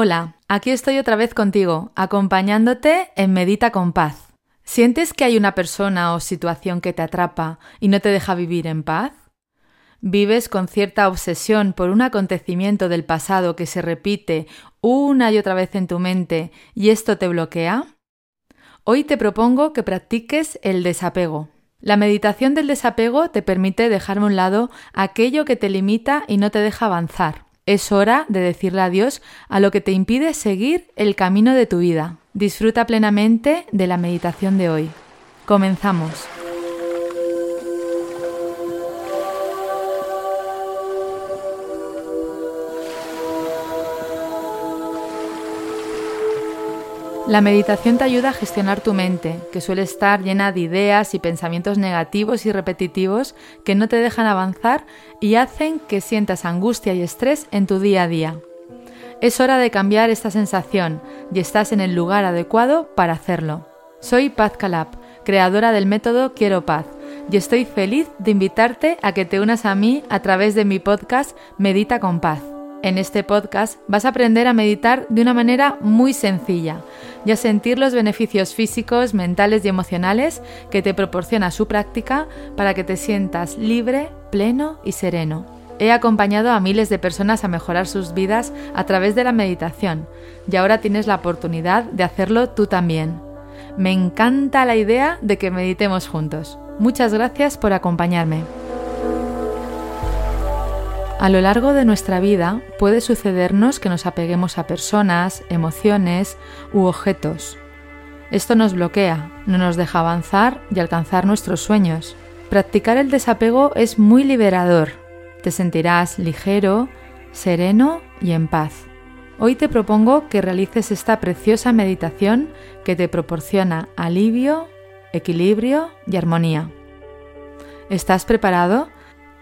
Hola, aquí estoy otra vez contigo, acompañándote en Medita con Paz. ¿Sientes que hay una persona o situación que te atrapa y no te deja vivir en paz? ¿Vives con cierta obsesión por un acontecimiento del pasado que se repite una y otra vez en tu mente y esto te bloquea? Hoy te propongo que practiques el desapego. La meditación del desapego te permite dejar a un lado aquello que te limita y no te deja avanzar. Es hora de decirle adiós a lo que te impide seguir el camino de tu vida. Disfruta plenamente de la meditación de hoy. Comenzamos. La meditación te ayuda a gestionar tu mente, que suele estar llena de ideas y pensamientos negativos y repetitivos que no te dejan avanzar y hacen que sientas angustia y estrés en tu día a día. Es hora de cambiar esta sensación y estás en el lugar adecuado para hacerlo. Soy Paz Calab, creadora del método Quiero Paz, y estoy feliz de invitarte a que te unas a mí a través de mi podcast Medita con Paz. En este podcast vas a aprender a meditar de una manera muy sencilla y a sentir los beneficios físicos, mentales y emocionales que te proporciona su práctica para que te sientas libre, pleno y sereno. He acompañado a miles de personas a mejorar sus vidas a través de la meditación y ahora tienes la oportunidad de hacerlo tú también. Me encanta la idea de que meditemos juntos. Muchas gracias por acompañarme. A lo largo de nuestra vida puede sucedernos que nos apeguemos a personas, emociones u objetos. Esto nos bloquea, no nos deja avanzar y alcanzar nuestros sueños. Practicar el desapego es muy liberador. Te sentirás ligero, sereno y en paz. Hoy te propongo que realices esta preciosa meditación que te proporciona alivio, equilibrio y armonía. ¿Estás preparado?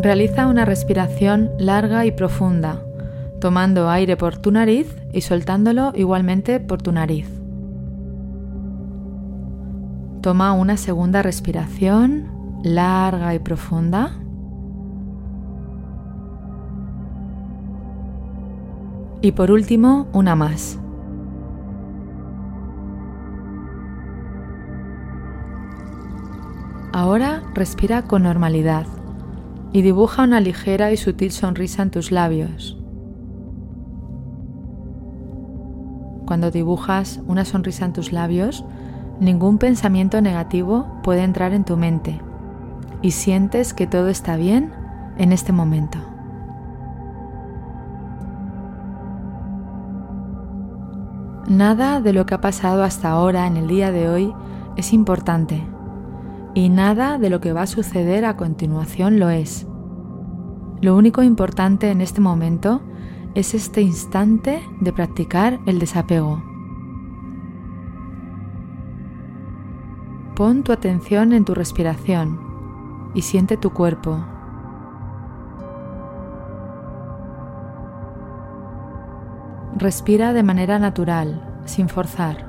Realiza una respiración larga y profunda, tomando aire por tu nariz y soltándolo igualmente por tu nariz. Toma una segunda respiración larga y profunda. Y por último, una más. Ahora respira con normalidad y dibuja una ligera y sutil sonrisa en tus labios. Cuando dibujas una sonrisa en tus labios, ningún pensamiento negativo puede entrar en tu mente y sientes que todo está bien en este momento. Nada de lo que ha pasado hasta ahora en el día de hoy es importante y nada de lo que va a suceder a continuación lo es. Lo único importante en este momento es este instante de practicar el desapego. Pon tu atención en tu respiración y siente tu cuerpo. Respira de manera natural, sin forzar.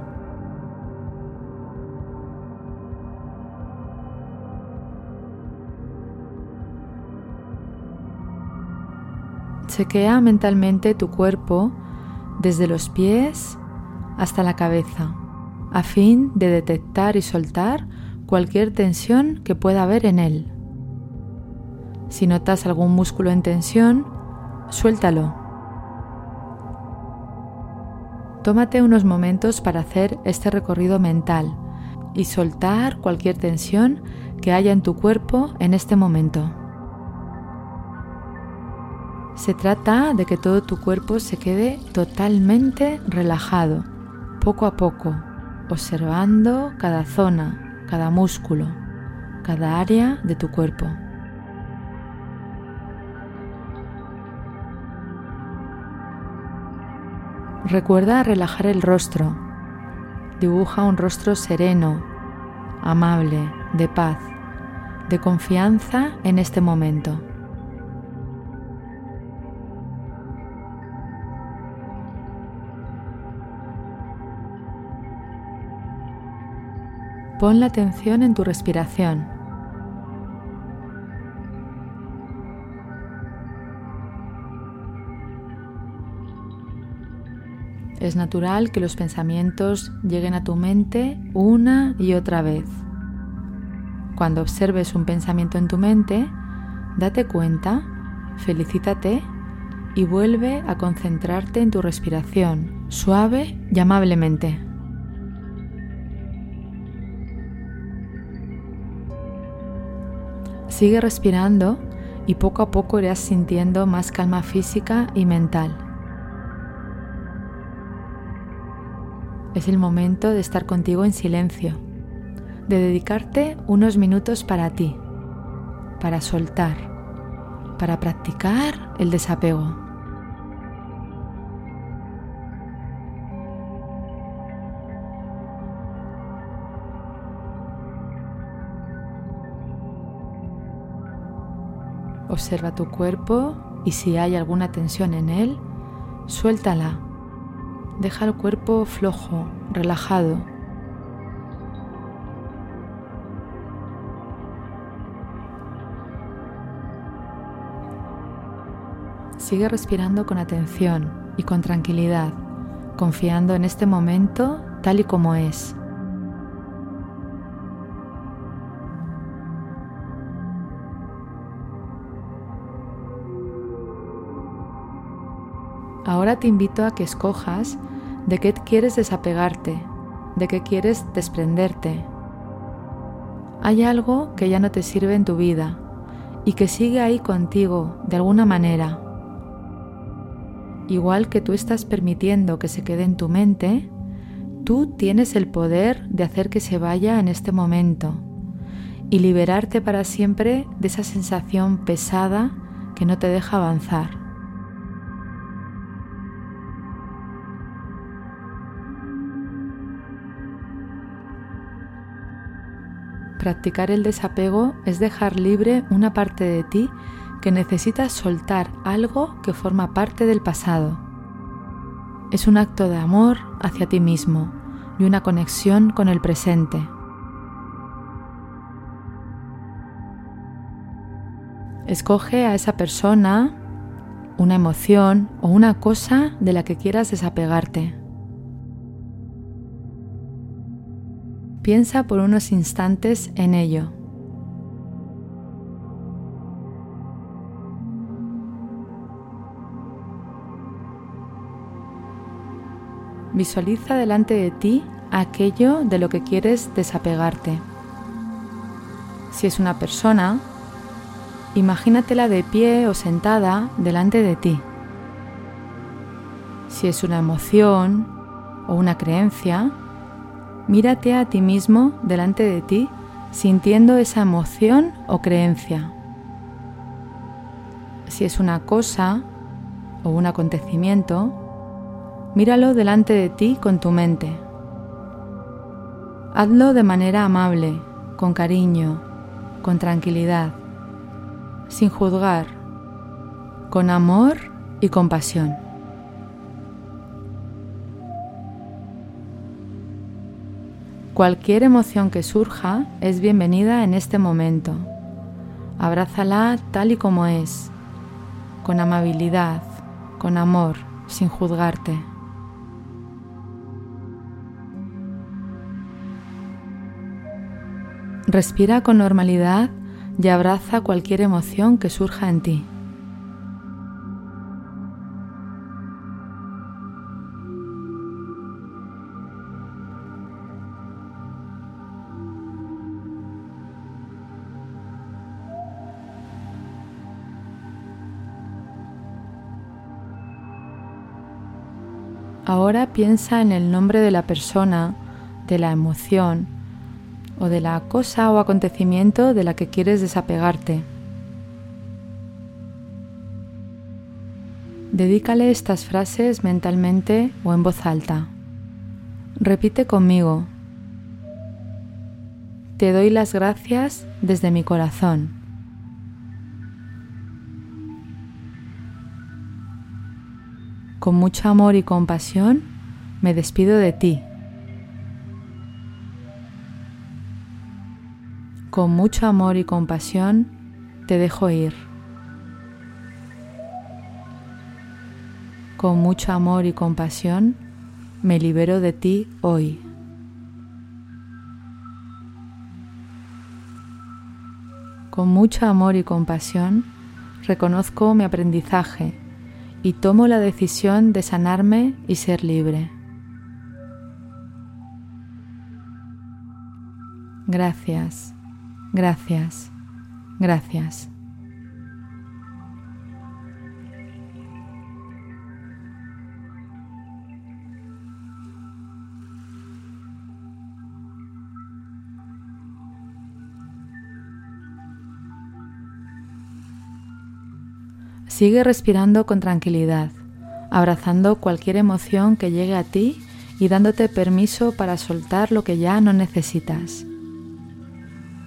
Chequea mentalmente tu cuerpo desde los pies hasta la cabeza, a fin de detectar y soltar cualquier tensión que pueda haber en él. Si notas algún músculo en tensión, suéltalo. Tómate unos momentos para hacer este recorrido mental y soltar cualquier tensión que haya en tu cuerpo en este momento. Se trata de que todo tu cuerpo se quede totalmente relajado, poco a poco, observando cada zona, cada músculo, cada área de tu cuerpo. Recuerda relajar el rostro. Dibuja un rostro sereno, amable, de paz, de confianza en este momento. Pon la atención en tu respiración. Es natural que los pensamientos lleguen a tu mente una y otra vez. Cuando observes un pensamiento en tu mente, date cuenta, felicítate y vuelve a concentrarte en tu respiración, suave y amablemente. Sigue respirando y poco a poco irás sintiendo más calma física y mental. Es el momento de estar contigo en silencio, de dedicarte unos minutos para ti, para soltar, para practicar el desapego. Observa tu cuerpo y si hay alguna tensión en él, suéltala. Deja el cuerpo flojo, relajado. Sigue respirando con atención y con tranquilidad, confiando en este momento tal y como es. Ahora te invito a que escojas de qué quieres desapegarte, de qué quieres desprenderte. Hay algo que ya no te sirve en tu vida y que sigue ahí contigo de alguna manera. Igual que tú estás permitiendo que se quede en tu mente, tú tienes el poder de hacer que se vaya en este momento y liberarte para siempre de esa sensación pesada que no te deja avanzar. Practicar el desapego es dejar libre una parte de ti que necesita soltar algo que forma parte del pasado. Es un acto de amor hacia ti mismo y una conexión con el presente. Escoge a esa persona, una emoción o una cosa de la que quieras desapegarte. Piensa por unos instantes en ello. Visualiza delante de ti aquello de lo que quieres desapegarte. Si es una persona, imagínatela de pie o sentada delante de ti. Si es una emoción o una creencia, Mírate a ti mismo delante de ti sintiendo esa emoción o creencia. Si es una cosa o un acontecimiento, míralo delante de ti con tu mente. Hazlo de manera amable, con cariño, con tranquilidad, sin juzgar, con amor y compasión. Cualquier emoción que surja es bienvenida en este momento. Abrázala tal y como es, con amabilidad, con amor, sin juzgarte. Respira con normalidad y abraza cualquier emoción que surja en ti. Ahora piensa en el nombre de la persona, de la emoción o de la cosa o acontecimiento de la que quieres desapegarte. Dedícale estas frases mentalmente o en voz alta. Repite conmigo. Te doy las gracias desde mi corazón. Con mucho amor y compasión me despido de ti. Con mucho amor y compasión te dejo ir. Con mucho amor y compasión me libero de ti hoy. Con mucho amor y compasión reconozco mi aprendizaje y tomo la decisión de sanarme y ser libre. Gracias. Gracias, gracias. Sigue respirando con tranquilidad, abrazando cualquier emoción que llegue a ti y dándote permiso para soltar lo que ya no necesitas.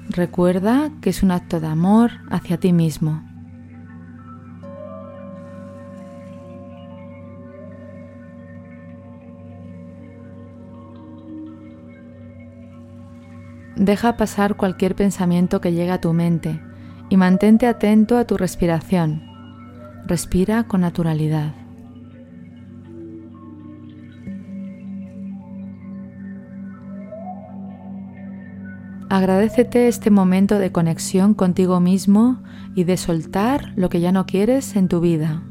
Recuerda que es un acto de amor hacia ti mismo. Deja pasar cualquier pensamiento que llegue a tu mente y mantente atento a tu respiración. Respira con naturalidad. Agradecete este momento de conexión contigo mismo y de soltar lo que ya no quieres en tu vida.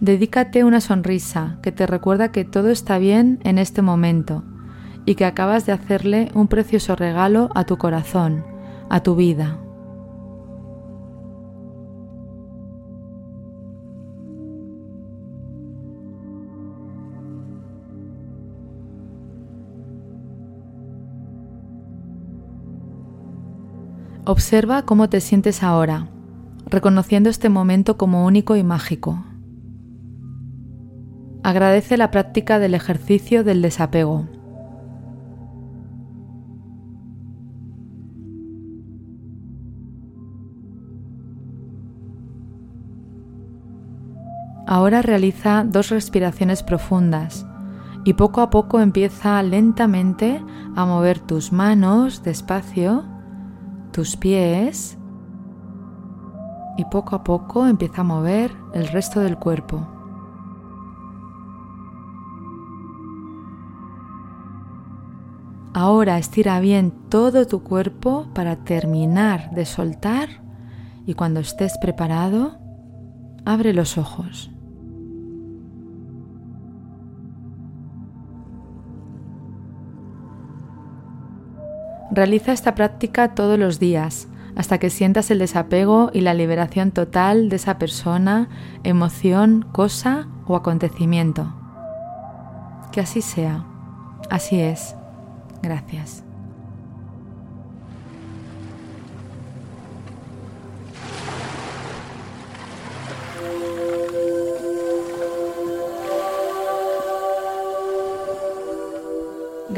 Dedícate una sonrisa que te recuerda que todo está bien en este momento y que acabas de hacerle un precioso regalo a tu corazón, a tu vida. Observa cómo te sientes ahora, reconociendo este momento como único y mágico. Agradece la práctica del ejercicio del desapego. Ahora realiza dos respiraciones profundas y poco a poco empieza lentamente a mover tus manos despacio tus pies y poco a poco empieza a mover el resto del cuerpo. Ahora estira bien todo tu cuerpo para terminar de soltar y cuando estés preparado, abre los ojos. Realiza esta práctica todos los días hasta que sientas el desapego y la liberación total de esa persona, emoción, cosa o acontecimiento. Que así sea. Así es. Gracias.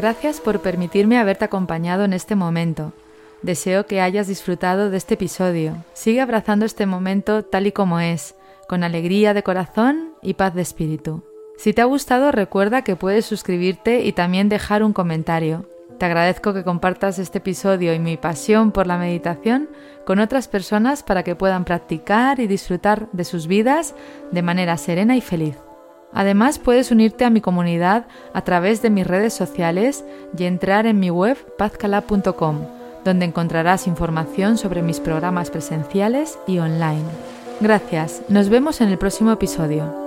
Gracias por permitirme haberte acompañado en este momento. Deseo que hayas disfrutado de este episodio. Sigue abrazando este momento tal y como es, con alegría de corazón y paz de espíritu. Si te ha gustado, recuerda que puedes suscribirte y también dejar un comentario. Te agradezco que compartas este episodio y mi pasión por la meditación con otras personas para que puedan practicar y disfrutar de sus vidas de manera serena y feliz. Además, puedes unirte a mi comunidad a través de mis redes sociales y entrar en mi web pazcala.com, donde encontrarás información sobre mis programas presenciales y online. Gracias, nos vemos en el próximo episodio.